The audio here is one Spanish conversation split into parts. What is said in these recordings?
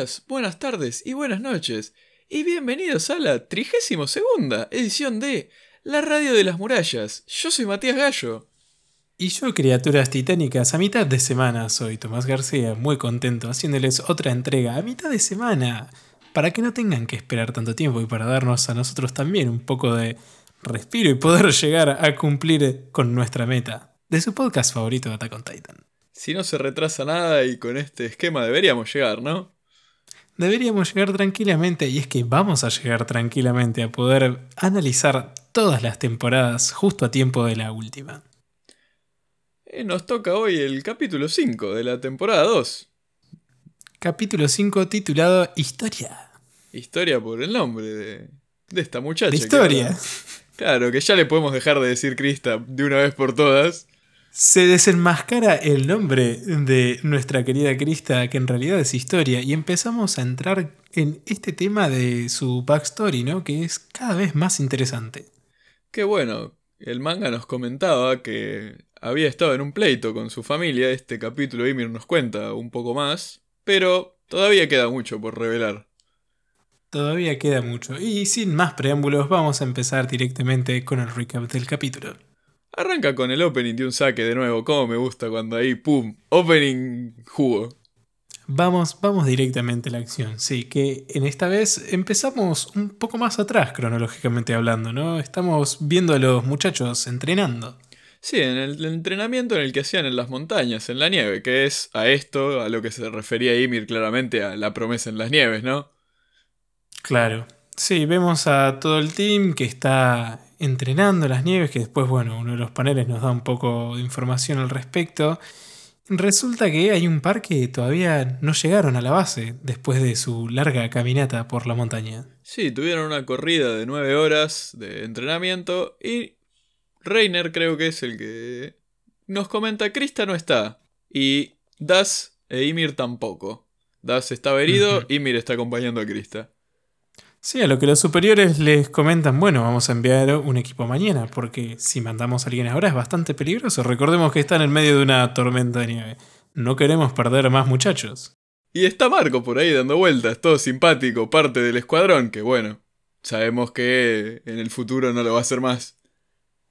días, buenas tardes y buenas noches. Y bienvenidos a la 32 segunda edición de La Radio de las Murallas. Yo soy Matías Gallo. Y yo, criaturas titánicas, a mitad de semana soy Tomás García, muy contento haciéndoles otra entrega a mitad de semana, para que no tengan que esperar tanto tiempo y para darnos a nosotros también un poco de respiro y poder llegar a cumplir con nuestra meta de su podcast favorito de Attack on Titan. Si no se retrasa nada y con este esquema deberíamos llegar, ¿no? Deberíamos llegar tranquilamente y es que vamos a llegar tranquilamente a poder analizar todas las temporadas justo a tiempo de la última. Eh, nos toca hoy el capítulo 5 de la temporada 2. Capítulo 5 titulado Historia. Historia por el nombre de, de esta muchacha. De historia. claro, que ya le podemos dejar de decir Krista de una vez por todas. Se desenmascara el nombre de nuestra querida Krista, que en realidad es historia, y empezamos a entrar en este tema de su backstory, ¿no? Que es cada vez más interesante. Qué bueno, el manga nos comentaba que había estado en un pleito con su familia, este capítulo Ymir nos cuenta un poco más, pero todavía queda mucho por revelar. Todavía queda mucho, y sin más preámbulos vamos a empezar directamente con el recap del capítulo. Arranca con el opening de un saque de nuevo, como me gusta cuando ahí, ¡pum! Opening jugo. Vamos, vamos directamente a la acción, sí, que en esta vez empezamos un poco más atrás cronológicamente hablando, ¿no? Estamos viendo a los muchachos entrenando. Sí, en el entrenamiento en el que hacían en las montañas, en la nieve, que es a esto a lo que se refería Ymir claramente a la promesa en las nieves, ¿no? Claro. Sí, vemos a todo el team que está entrenando las nieves, que después, bueno, uno de los paneles nos da un poco de información al respecto. Resulta que hay un par que todavía no llegaron a la base después de su larga caminata por la montaña. Sí, tuvieron una corrida de nueve horas de entrenamiento y Reiner creo que es el que nos comenta Krista no está y Das e Ymir tampoco. Das estaba herido, Ymir está acompañando a Krista. Sí, a lo que los superiores les comentan, bueno, vamos a enviar un equipo mañana, porque si mandamos a alguien ahora es bastante peligroso. Recordemos que están en medio de una tormenta de nieve. No queremos perder más muchachos. Y está Marco por ahí dando vueltas, todo simpático, parte del escuadrón, que bueno, sabemos que en el futuro no lo va a hacer más.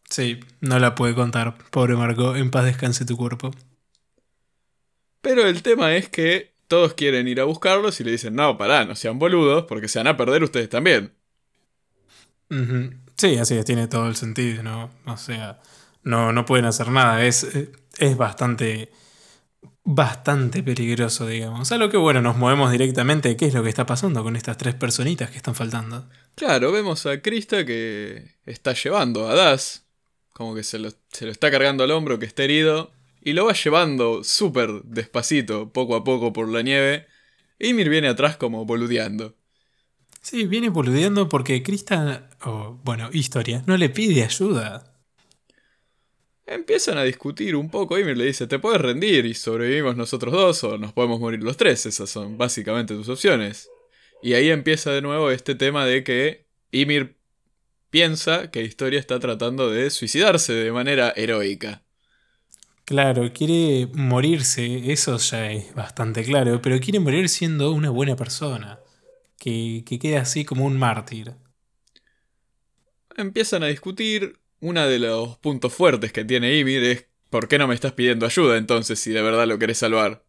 Sí, no la puede contar. Pobre Marco, en paz descanse tu cuerpo. Pero el tema es que todos quieren ir a buscarlos y le dicen, no, pará, no sean boludos, porque se van a perder ustedes también. Sí, así es, tiene todo el sentido, ¿no? O sea, no, no pueden hacer nada, es, es bastante, bastante peligroso, digamos. A lo que, bueno, nos movemos directamente, ¿qué es lo que está pasando con estas tres personitas que están faltando? Claro, vemos a Krista que está llevando a Das, como que se lo, se lo está cargando al hombro, que está herido, y lo va llevando súper despacito, poco a poco por la nieve. Ymir viene atrás como boludeando. Sí, viene boludeando porque Krista, o bueno, historia, no le pide ayuda. Empiezan a discutir un poco. Ymir le dice: Te puedes rendir y sobrevivimos nosotros dos, o nos podemos morir los tres. Esas son básicamente tus opciones. Y ahí empieza de nuevo este tema de que Ymir piensa que Historia está tratando de suicidarse de manera heroica. Claro, quiere morirse, eso ya es bastante claro, pero quiere morir siendo una buena persona, que, que quede así como un mártir. Empiezan a discutir, uno de los puntos fuertes que tiene Ymir es ¿por qué no me estás pidiendo ayuda entonces si de verdad lo querés salvar?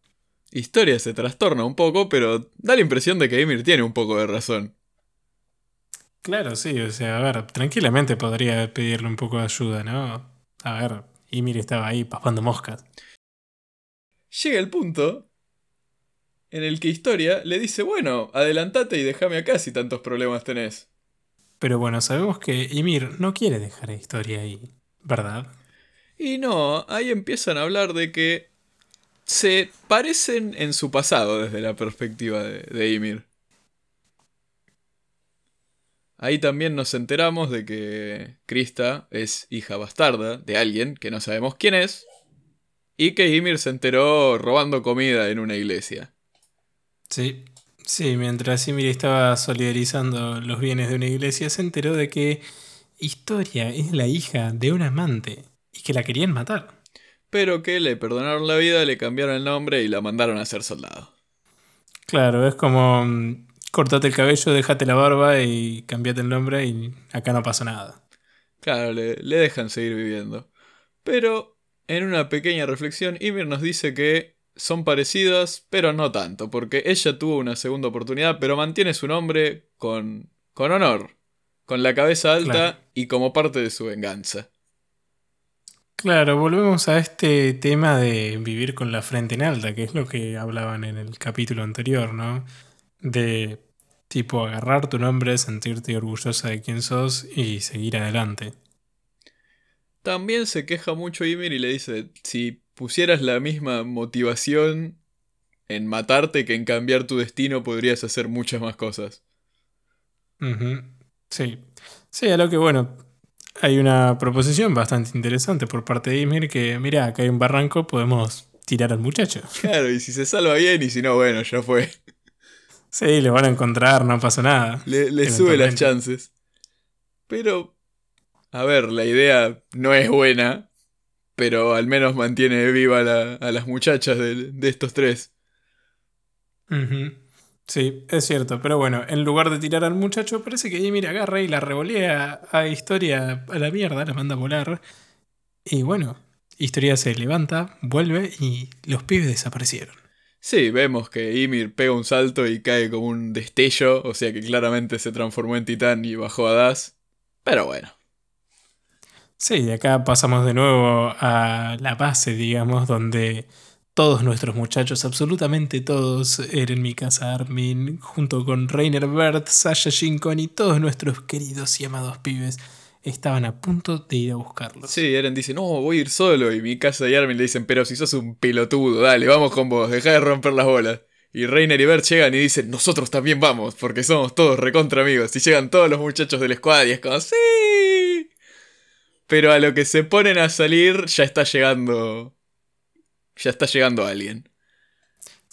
Historia se trastorna un poco, pero da la impresión de que Ymir tiene un poco de razón. Claro, sí, o sea, a ver, tranquilamente podría pedirle un poco de ayuda, ¿no? A ver, y mire, estaba ahí papando moscas. Llega el punto en el que Historia le dice, bueno, adelantate y déjame acá si tantos problemas tenés. Pero bueno, sabemos que Ymir no quiere dejar a Historia ahí, ¿verdad? Y no, ahí empiezan a hablar de que se parecen en su pasado desde la perspectiva de, de Ymir. Ahí también nos enteramos de que Krista es hija bastarda de alguien que no sabemos quién es. Y que Ymir se enteró robando comida en una iglesia. Sí, sí, mientras Ymir estaba solidarizando los bienes de una iglesia, se enteró de que Historia es la hija de un amante y que la querían matar. Pero que le perdonaron la vida, le cambiaron el nombre y la mandaron a ser soldado. Claro, es como mm, cortate el cabello, déjate la barba y cambiate el nombre y acá no pasa nada. Claro, le, le dejan seguir viviendo. Pero en una pequeña reflexión, Ymir nos dice que son parecidas, pero no tanto, porque ella tuvo una segunda oportunidad, pero mantiene su nombre con, con honor, con la cabeza alta Claro. y como parte de su venganza. Claro, volvemos a este tema de vivir con la frente en alta, que es lo que hablaban en el capítulo anterior, ¿no? De tipo agarrar tu nombre, sentirte orgullosa de quién sos y seguir adelante. También se queja mucho Ymir y le dice, si pusieras la misma motivación en matarte que en cambiar tu destino, podrías hacer muchas más cosas. Sí. Sí, a lo que bueno, hay una proposición bastante interesante por parte de Ymir que, mira, acá hay un barranco, podemos tirar al muchacho. Claro, y si se salva bien y si no, bueno, ya fue. Sí, lo van a encontrar, no pasa nada. Le, le sube las chances. Pero, a ver, la idea no es buena, pero al menos mantiene viva la- a las muchachas de, de estos tres. Sí, es cierto, pero bueno, en lugar de tirar al muchacho, parece que Ymir agarra y la revolea a Historia a la mierda, la manda a volar. Y bueno, Historia se levanta, vuelve y los pibes desaparecieron. Sí, vemos que Ymir pega un salto y cae como un destello, o sea que claramente se transformó en titán y bajó a Das. Pero bueno, Sí, acá pasamos de nuevo a la base, digamos, donde todos nuestros muchachos, absolutamente todos, Eren, Mikasa, Armin, junto con Reiner Bert, Sasha Shinkon y todos nuestros queridos y amados pibes, estaban a punto de ir a buscarlos. sí, Eren dice, no, voy a ir solo, y Mikasa y Armin le dicen, pero si sos un pelotudo, dale, vamos con vos, deja de romper las bolas. Y Reiner y Bert llegan y dicen, nosotros también vamos, porque somos todos recontra amigos. Y llegan todos los muchachos del squad y es como, sí. Pero a lo que se ponen a salir, ya está llegando... Ya está llegando alguien.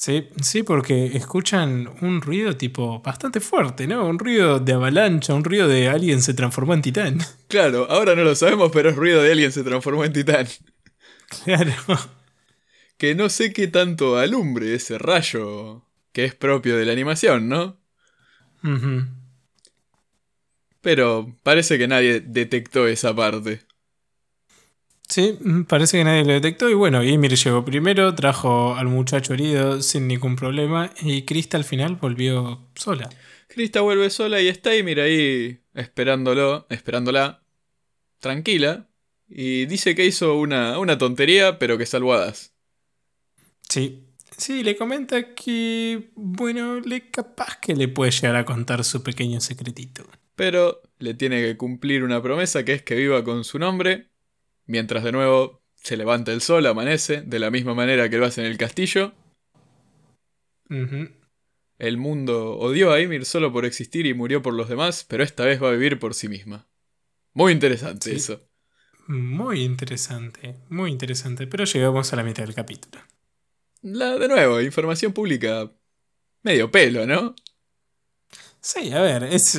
Sí, sí, porque escuchan un ruido tipo bastante fuerte, ¿no? Un ruido de avalancha, un ruido de alguien se transformó en titán. Claro, ahora no lo sabemos, pero es ruido de alguien se transformó en titán. Claro. Que no sé qué tanto alumbre ese rayo que es propio de la animación, ¿no? Pero parece que nadie detectó esa parte. Sí, mm, parece que nadie lo detectó y bueno, Ymir llegó primero, trajo al muchacho herido sin ningún problema y Krista al final volvió sola. Krista vuelve sola y está Ymir ahí esperándolo, esperándola, tranquila, y dice que hizo una, una tontería, pero que salvó a Das. Sí, sí, le comenta que, bueno, le capaz que le puede llegar a contar su pequeño secretito. Pero le tiene que cumplir una promesa que es que viva con su nombre, mientras de nuevo se levanta el sol, amanece, de la misma manera que lo hace en el castillo. El mundo odió a Ymir solo por existir y murió por los demás, pero esta vez va a vivir por sí misma. Muy interesante Sí. eso. Muy interesante, muy interesante, pero llegamos a la mitad del capítulo. La, de nuevo, información pública medio pelo, ¿no? Sí, a ver, es,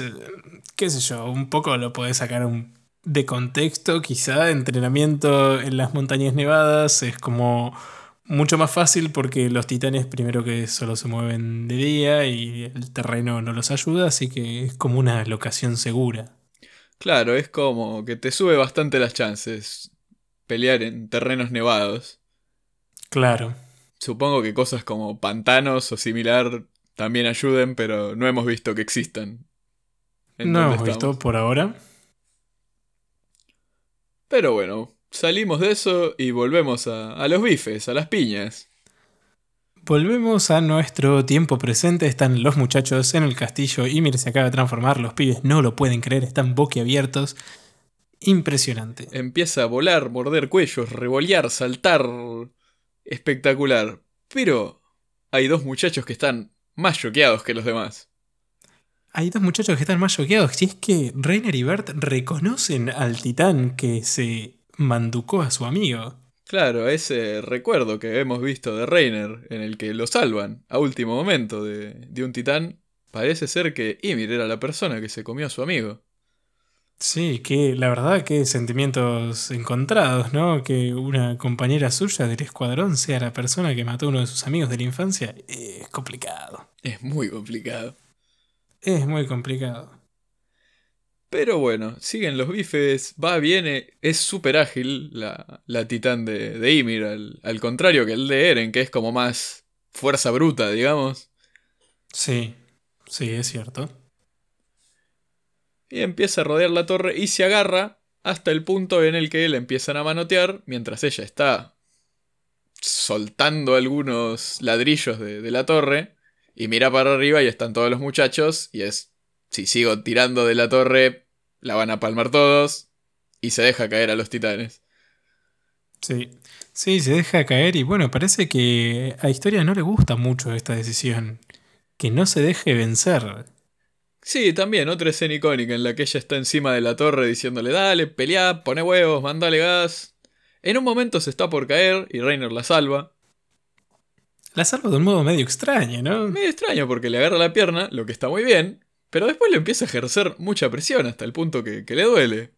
qué sé yo, un poco lo podés sacar un- de contexto, quizá entrenamiento en las montañas nevadas es como mucho más fácil porque los titanes primero que solo se mueven de día y el terreno no los ayuda, así que es como una locación segura. Claro, es como que te sube bastante las chances pelear en terrenos nevados. Claro. Supongo que cosas como pantanos o similar también ayuden, pero no hemos visto que existan. No hemos visto por ahora. Pero bueno, salimos de eso y volvemos a, a los bifes, a las piñas. Volvemos a nuestro tiempo presente. Están los muchachos en el castillo. Ymir se acaba de transformar. Los pibes no lo pueden creer. Están boquiabiertos. Impresionante. Empieza a volar, morder cuellos, revolear, saltar. Espectacular. Pero hay dos muchachos que están más choqueados que los demás. Hay dos muchachos que están más choqueados. Si es que Reiner y Bert reconocen al titán que se manducó a su amigo. Claro, ese recuerdo que hemos visto de Reiner, en el que lo salvan a último momento de, de un titán, parece ser que Ymir era la persona que se comió a su amigo. Sí, que la verdad que sentimientos encontrados, ¿no? Que una compañera suya del escuadrón sea la persona que mató a uno de sus amigos de la infancia es complicado. Es muy complicado. Es muy complicado. Pero bueno, siguen los bifes, va, viene, es súper ágil la, la titán de, de Ymir, al, al contrario que el de Eren, que es como más fuerza bruta, digamos. Sí, sí, es cierto. Y empieza a rodear la torre y se agarra hasta el punto en el que le empiezan a manotear mientras ella está soltando algunos ladrillos de, de la torre y mira para arriba y están todos los muchachos y es, si sigo tirando de la torre, la van a palmar todos y se deja caer a los titanes. Sí, sí, se deja caer y bueno, parece que a Historia no le gusta mucho esta decisión. Que no se deje vencer. Sí, también otra escena icónica en la que ella está encima de la torre diciéndole dale, pelea, pone huevos, mandale gas. En un momento se está por caer y Reiner la salva. La salva de un modo medio extraño, ¿no? Medio extraño porque le agarra la pierna, lo que está muy bien, pero después le empieza a ejercer mucha presión hasta el punto que, que le duele.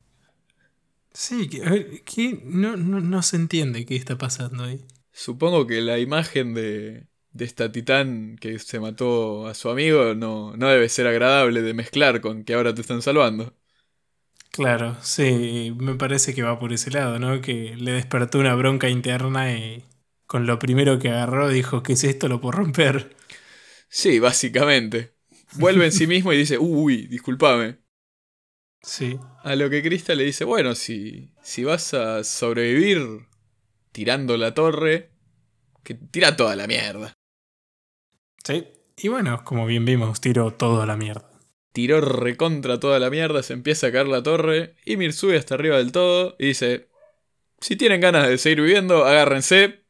Sí, que, a ver, que no, no, no se entiende qué está pasando ahí. Supongo que la imagen de, de esta titán que se mató a su amigo no, no debe ser agradable de mezclar con que ahora te están salvando. Claro, sí, me parece que va por ese lado, ¿no? Que le despertó una bronca interna y con lo primero que agarró dijo, ¿qué es esto? Lo puedo romper. Sí, básicamente. Vuelve en sí mismo y dice, uy, discúlpame. Sí. A lo que Krista le dice, bueno, si, si vas a sobrevivir tirando la torre, que tira toda la mierda. Sí. Y bueno, como bien vimos, tiró todo a la mierda. Tiró recontra toda la mierda, se empieza a caer la torre, y Mir sube hasta arriba del todo y dice, si tienen ganas de seguir viviendo, agárrense,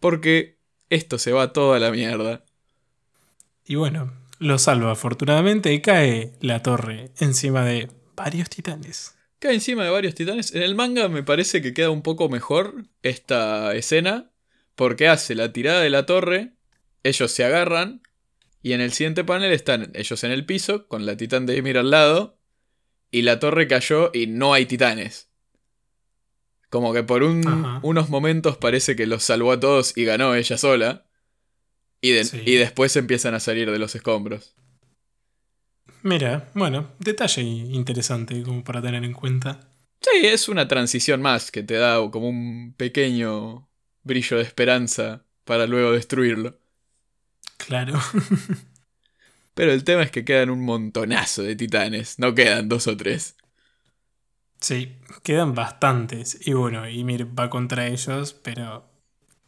porque esto se va toda la mierda. Y bueno, lo salva afortunadamente y cae la torre encima de varios titanes. Cae encima de varios titanes. En el manga me parece que queda un poco mejor esta escena, porque hace la tirada de la torre, ellos se agarran, y en el siguiente panel están ellos en el piso, con la titán de Ymir al lado, y la torre cayó y no hay titanes. Como que por un- unos momentos parece que los salvó a todos y ganó ella sola. Y, de- Sí. y después empiezan a salir de los escombros. Mira, bueno, detalle interesante como para tener en cuenta. Sí, es una transición más que te da como un pequeño brillo de esperanza para luego destruirlo. Claro. Pero el tema es que quedan un montonazo de titanes, no quedan dos o tres. Sí, quedan bastantes. Y bueno, Ymir va contra ellos, pero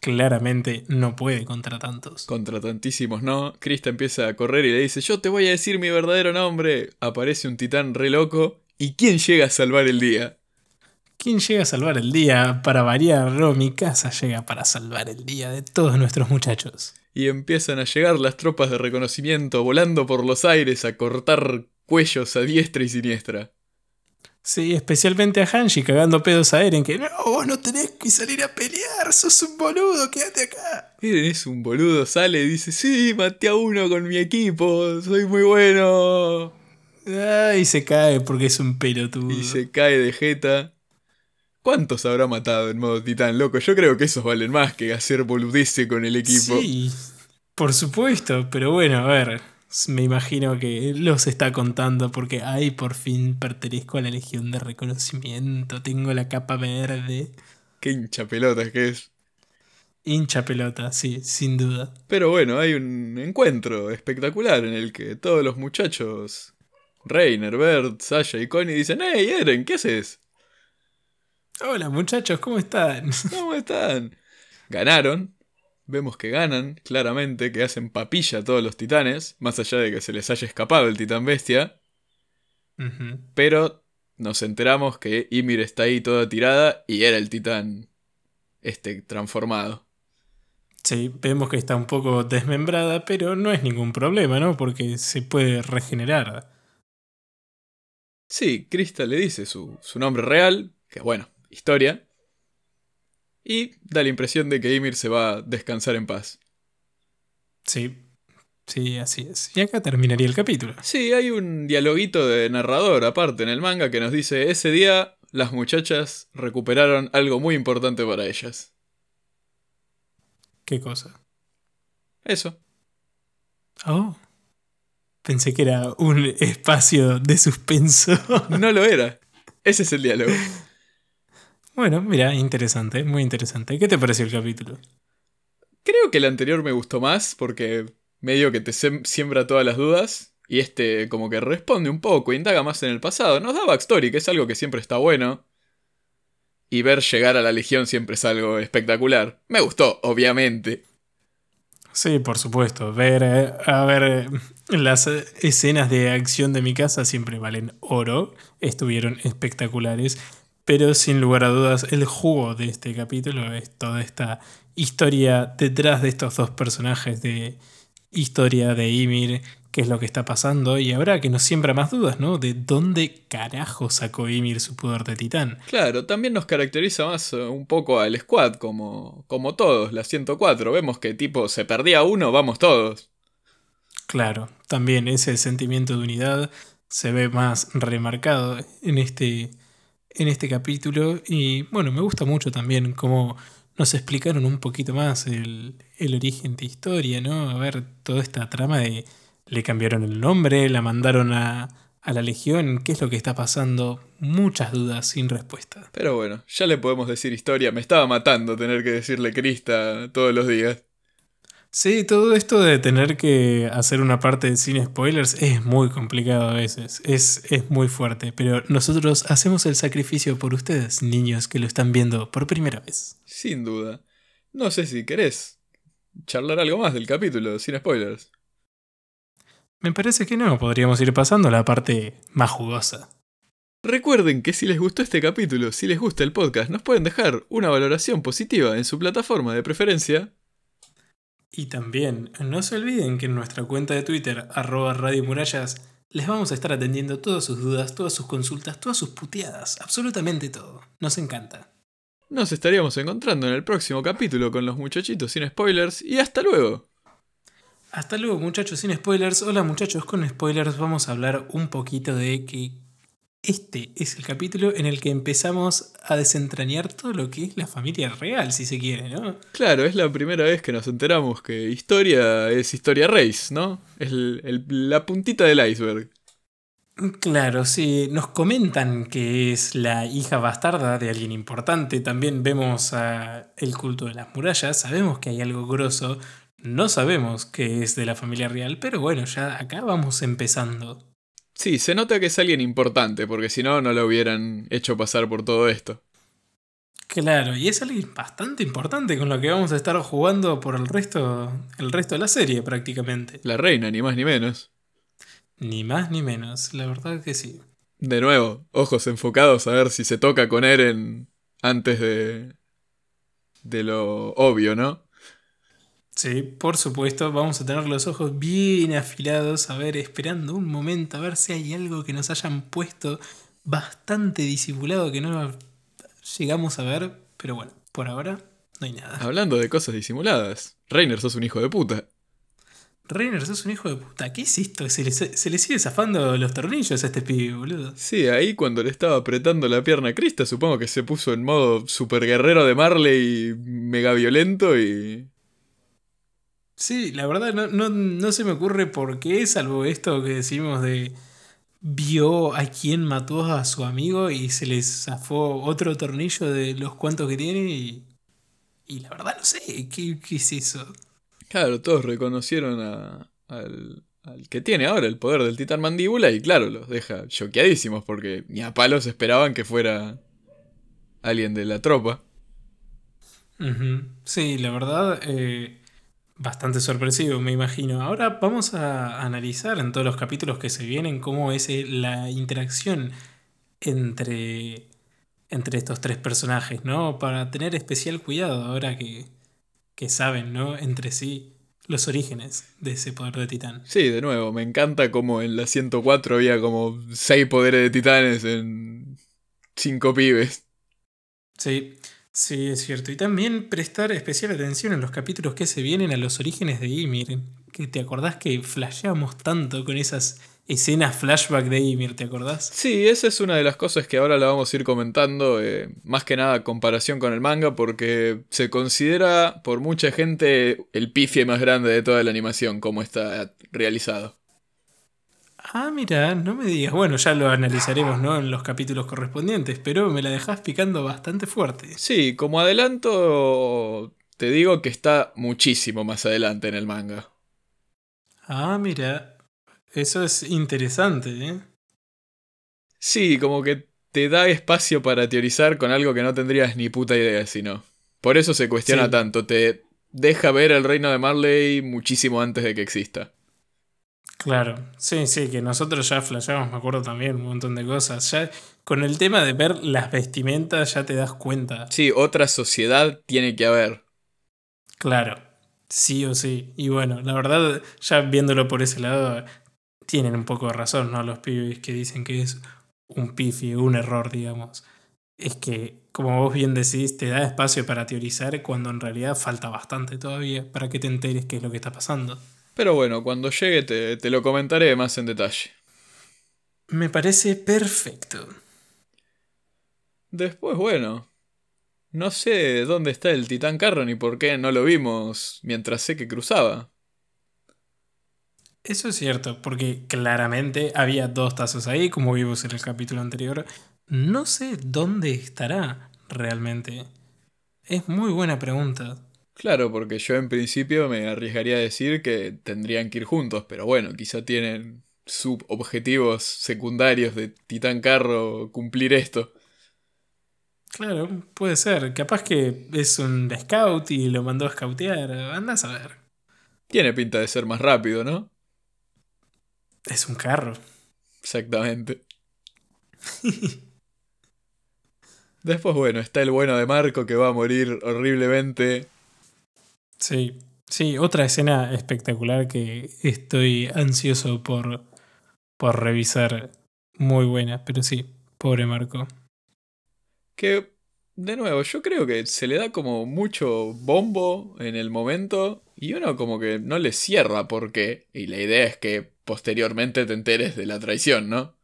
claramente no puede contra tantos. Contra tantísimos no, Krista empieza a correr y le dice, yo te voy a decir mi verdadero nombre. Aparece un titán re loco. ¿Y quién llega a salvar el día? ¿Quién llega a salvar el día? Para variar, no, mi casa llega para salvar el día de todos nuestros muchachos. Y empiezan a llegar las tropas de reconocimiento volando por los aires a cortar cuellos a diestra y siniestra. Sí, especialmente a Hanshi cagando pedos a Eren, que no, vos no tenés que salir a pelear, sos un boludo, quédate acá. Eren es un boludo, sale y dice, sí, maté a uno con mi equipo, soy muy bueno. Ay, se cae porque es un pelotudo. Y se cae de jeta. ¿Cuántos habrá matado en modo titán, loco? Yo creo que esos valen más que hacer boludice con el equipo. Sí, por supuesto, pero bueno, a ver, me imagino que los está contando porque, ay, por fin pertenezco a la Legión de Reconocimiento, tengo la capa verde. Qué hincha pelotas que es. Hincha pelota, sí, sin duda. Pero bueno, hay un encuentro espectacular en el que todos los muchachos, Reiner, Bert, Sasha y Connie dicen, hey Eren, ¿qué haces? Hola muchachos, ¿cómo están? ¿Cómo están? Ganaron. Vemos que ganan, claramente, que hacen papilla a todos los titanes, más allá de que se les haya escapado el titán bestia. Pero nos enteramos que Ymir está ahí toda tirada y era el titán este transformado. Sí, vemos que está un poco desmembrada, pero no es ningún problema, ¿no? Porque se puede regenerar. Sí, Krista le dice su, su nombre real, que bueno, historia. Y da la impresión de que Ymir se va a descansar en paz. Sí. Sí, así es. Y acá terminaría el capítulo. Sí, hay un dialoguito de narrador aparte en el manga que nos dice, ese día las muchachas recuperaron algo muy importante para ellas. ¿Qué cosa? Eso. Oh. Pensé que era un espacio de suspenso. No lo era. Ese es el diálogo. Bueno, mira, interesante, muy interesante. ¿Qué te pareció el capítulo? Creo que el anterior me gustó más porque medio que te siembra todas las dudas y este como que responde un poco, indaga más en el pasado. Nos da backstory, que es algo que siempre está bueno. Y ver llegar a la Legión siempre es algo espectacular. Me gustó, obviamente. Sí, por supuesto. Ver, eh, a ver, eh, las escenas de acción de mi casa siempre valen oro. Estuvieron espectaculares. Pero sin lugar a dudas, el jugo de este capítulo es toda esta historia detrás de estos dos personajes de historia de Ymir, qué es lo que está pasando, y ahora que nos siembra más dudas, ¿no? De dónde carajo sacó Ymir su poder de titán. Claro, también nos caracteriza más eh, un poco al squad, como, como todos, la 104. Vemos que tipo se perdía uno, vamos todos. Claro, también ese sentimiento de unidad se ve más remarcado en este, en este capítulo. Y bueno, me gusta mucho también cómo nos explicaron un poquito más el, el origen de historia, ¿no? A ver, toda esta trama de le cambiaron el nombre, la mandaron a, a la Legión, ¿qué es lo que está pasando? Muchas dudas sin respuesta. Pero bueno, ya le podemos decir historia. Me estaba matando tener que decirle Crista todos los días. Sí, todo esto de tener que hacer una parte sin spoilers es muy complicado a veces, es, es muy fuerte, pero nosotros hacemos el sacrificio por ustedes, niños que lo están viendo por primera vez. Sin duda. No sé si querés charlar algo más del capítulo sin spoilers. Me parece que no, podríamos ir pasando a la parte más jugosa. Recuerden que si les gustó este capítulo, si les gusta el podcast, nos pueden dejar una valoración positiva en su plataforma de preferencia. Y también, no se olviden que en nuestra cuenta de Twitter, arroba Radio Murallas, les vamos a estar atendiendo todas sus dudas, todas sus consultas, todas sus puteadas, absolutamente todo. Nos encanta. Nos estaríamos encontrando en el próximo capítulo con los muchachitos sin spoilers y hasta luego. Hasta luego muchachos sin spoilers. Hola muchachos con spoilers. Vamos a hablar un poquito de que este es el capítulo en el que empezamos a desentrañar todo lo que es la familia real, si se quiere, ¿no? Claro, es la primera vez que nos enteramos que historia es historia race, ¿no? Es la puntita del iceberg. Claro, sí, nos comentan que es la hija bastarda de alguien importante, también vemos el culto de las murallas, sabemos que hay algo grosso, no sabemos qué es de la familia real, pero bueno, ya acá vamos empezando. Sí, se nota que es alguien importante, porque si no, no lo hubieran hecho pasar por todo esto. Claro, y es alguien bastante importante con lo que vamos a estar jugando por el resto, el resto de la serie prácticamente. La reina, ni más ni menos. Ni más ni menos, la verdad que sí. De nuevo, ojos enfocados a ver si se toca con Eren antes de. de lo obvio, ¿no? Sí, por supuesto, vamos a tener los ojos bien afilados, a ver, esperando un momento, a ver si hay algo que nos hayan puesto bastante disimulado que no llegamos a ver, pero bueno, por ahora no hay nada. Hablando de cosas disimuladas, Reiner, sos un hijo de puta. Reiner, sos un hijo de puta. ¿Qué es esto? Se le, se le sigue zafando los tornillos a este pibe, boludo. Sí, ahí cuando le estaba apretando la pierna a Krista, supongo que se puso en modo super guerrero de Marley, mega violento y Sí, la verdad no, se me ocurre por qué, salvo esto que decimos de vio a quien mató a su amigo y se le zafó otro tornillo de los cuantos que tiene y, y la verdad no sé, ¿qué, es eso? Claro, todos reconocieron al, al, que tiene ahora el poder del titán mandíbula y claro, los deja choqueadísimos porque ni a palos esperaban que fuera alguien de la tropa. Sí, la verdad... Eh, Bastante sorpresivo, me imagino. Ahora vamos a analizar en todos los capítulos que se vienen cómo es eh, la interacción entre, entre estos tres personajes, ¿no? Para tener especial cuidado ahora que, que saben, ¿no? Entre sí los orígenes de ese poder de titán. Sí, de nuevo, me encanta como en la 104 había como seis poderes de titanes en cinco pibes. Sí. Sí, es cierto. Y también prestar especial atención en los capítulos que se vienen a los orígenes de Ymir. que te acordás que flasheábamos tanto con esas escenas flashback de Ymir, ¿te acordás? Sí, esa es una de las cosas que ahora la vamos a ir comentando, eh, más que nada comparación con el manga, porque se considera por mucha gente el pifie más grande de toda la animación, como está realizado. Ah, mira, no me digas. Bueno, ya lo analizaremos, ¿no? En los capítulos correspondientes, pero me la dejás picando bastante fuerte. Sí, como adelanto, te digo que está muchísimo más adelante en el manga. Ah, mira, eso es interesante, ¿eh? Sí, como que te da espacio para teorizar con algo que no tendrías ni puta idea, sino. Por eso se cuestiona Sí. tanto, te deja ver el reino de Marley muchísimo antes de que exista. Claro, sí, sí, que nosotros ya flasheamos, me acuerdo también, un montón de cosas. Ya con el tema de ver las vestimentas ya te das cuenta. Sí, otra sociedad tiene que haber. Claro, sí o sí. Y bueno, la verdad, ya viéndolo por ese lado, tienen un poco de razón, ¿no? Los pibes que dicen que es un pifi, un error, digamos. Es que, como vos bien decís, te da espacio para teorizar cuando en realidad falta bastante todavía para que te enteres qué es lo que está pasando. Pero bueno, cuando llegue te, te lo comentaré más en detalle. Me parece perfecto. Después, bueno. No sé dónde está el titán carro ni por qué no lo vimos mientras sé que cruzaba. Eso es cierto, porque claramente había dos tazos ahí, como vimos en el capítulo anterior. No sé dónde estará realmente. Es muy buena pregunta. Claro, porque yo en principio me arriesgaría a decir que tendrían que ir juntos, pero bueno, quizá tienen subobjetivos secundarios de titán carro cumplir esto. Claro, puede ser. Capaz que es un scout y lo mandó a scoutear. Andás a ver. Tiene pinta de ser más rápido, ¿no? Es un carro. Exactamente. Después, bueno, está el bueno de Marco que va a morir horriblemente. Sí, sí, otra escena espectacular que estoy ansioso por, por revisar. Muy buena, pero sí, pobre Marco. Que, de nuevo, yo creo que se le da como mucho bombo en el momento y uno como que no le cierra por qué. Y la idea es que posteriormente te enteres de la traición, ¿no?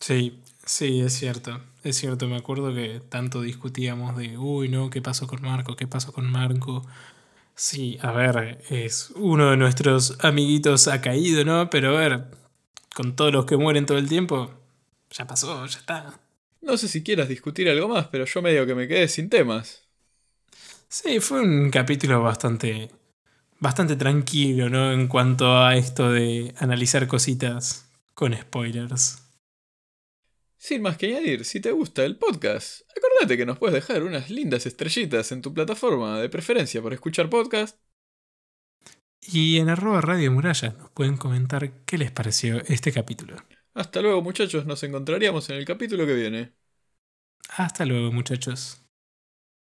Sí, sí, es cierto. Es cierto, me acuerdo que tanto discutíamos de, uy, no, ¿qué pasó con Marco? ¿Qué pasó con Marco? Sí, a ver, es uno de nuestros amiguitos ha caído, ¿no? Pero a ver, con todos los que mueren todo el tiempo, ya pasó, ya está. No sé si quieras discutir algo más, pero yo medio que me quedé sin temas. Sí, fue un capítulo bastante, bastante tranquilo, ¿no? En cuanto a esto de analizar cositas con spoilers. Sin más que añadir, si te gusta el podcast, acordate que nos puedes dejar unas lindas estrellitas en tu plataforma de preferencia por escuchar podcast. Y en arroba Radio Muralla nos pueden comentar qué les pareció este capítulo. Hasta luego muchachos, nos encontraríamos en el capítulo que viene. Hasta luego, muchachos.